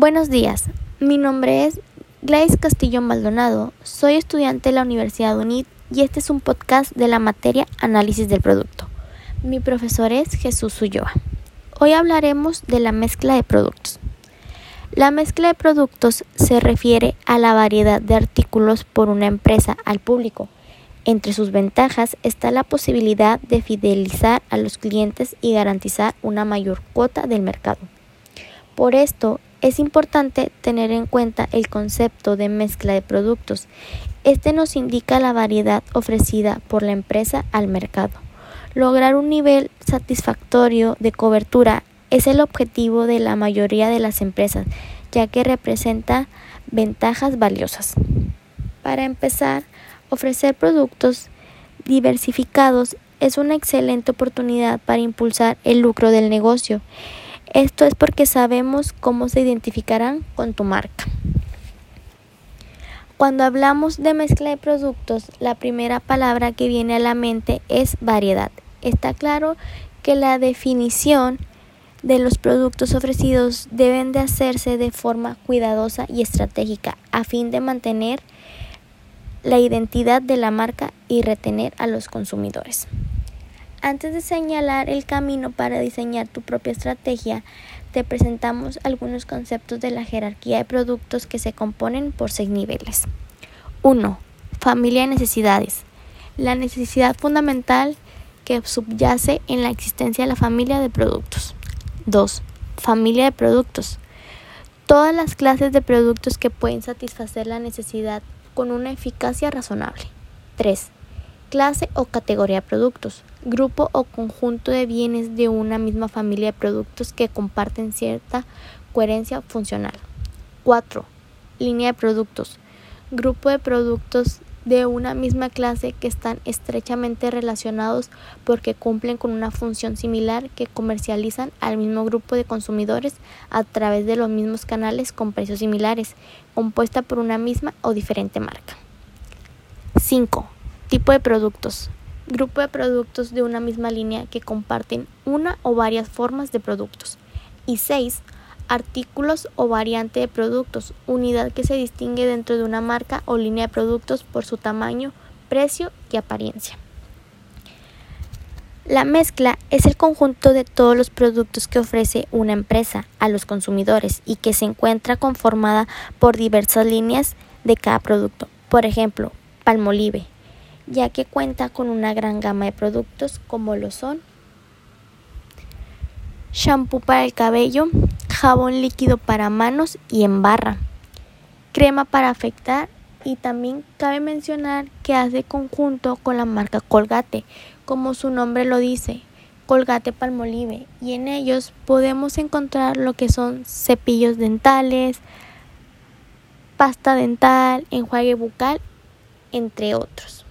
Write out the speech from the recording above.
Buenos días, mi nombre es Gladys Castillo Maldonado, soy estudiante de la Universidad UNIT y este es un podcast de la materia Análisis del Producto. Mi profesor es Jesús Ulloa. Hoy hablaremos de la mezcla de productos. La mezcla de productos se refiere a la variedad de artículos por una empresa al público. Entre sus ventajas está la posibilidad de fidelizar a los clientes y garantizar una mayor cuota del mercado. Por esto, es importante tener en cuenta el concepto de mezcla de productos. Este nos indica la variedad ofrecida por la empresa al mercado. Lograr un nivel satisfactorio de cobertura es el objetivo de la mayoría de las empresas, ya que representa ventajas valiosas. Para empezar, ofrecer productos diversificados es una excelente oportunidad para impulsar el lucro del negocio. Esto es porque sabemos cómo se identificarán con tu marca. Cuando hablamos de mezcla de productos, la primera palabra que viene a la mente es variedad. Está claro que la definición de los productos ofrecidos deben de hacerse de forma cuidadosa y estratégica a fin de mantener la identidad de la marca y retener a los consumidores. Antes de señalar el camino para diseñar tu propia estrategia, te presentamos algunos conceptos de la jerarquía de productos que se componen por seis niveles. 1. Familia de necesidades. La necesidad fundamental que subyace en la existencia de la familia de productos. 2. Familia de productos. Todas las clases de productos que pueden satisfacer la necesidad con una eficacia razonable. 3 clase o categoría de productos, grupo o conjunto de bienes de una misma familia de productos que comparten cierta coherencia funcional. 4. Línea de productos, grupo de productos de una misma clase que están estrechamente relacionados porque cumplen con una función similar que comercializan al mismo grupo de consumidores a través de los mismos canales con precios similares, compuesta por una misma o diferente marca. 5 Tipo de productos. Grupo de productos de una misma línea que comparten una o varias formas de productos. Y 6. Artículos o variante de productos. Unidad que se distingue dentro de una marca o línea de productos por su tamaño, precio y apariencia. La mezcla es el conjunto de todos los productos que ofrece una empresa a los consumidores y que se encuentra conformada por diversas líneas de cada producto. Por ejemplo, Palmolive, ya que cuenta con una gran gama de productos como lo son shampoo para el cabello, jabón líquido para manos y en barra, crema para afectar y también cabe mencionar que hace conjunto con la marca Colgate, como su nombre lo dice, Colgate Palmolive, y en ellos podemos encontrar lo que son cepillos dentales, pasta dental, enjuague bucal, entre otros.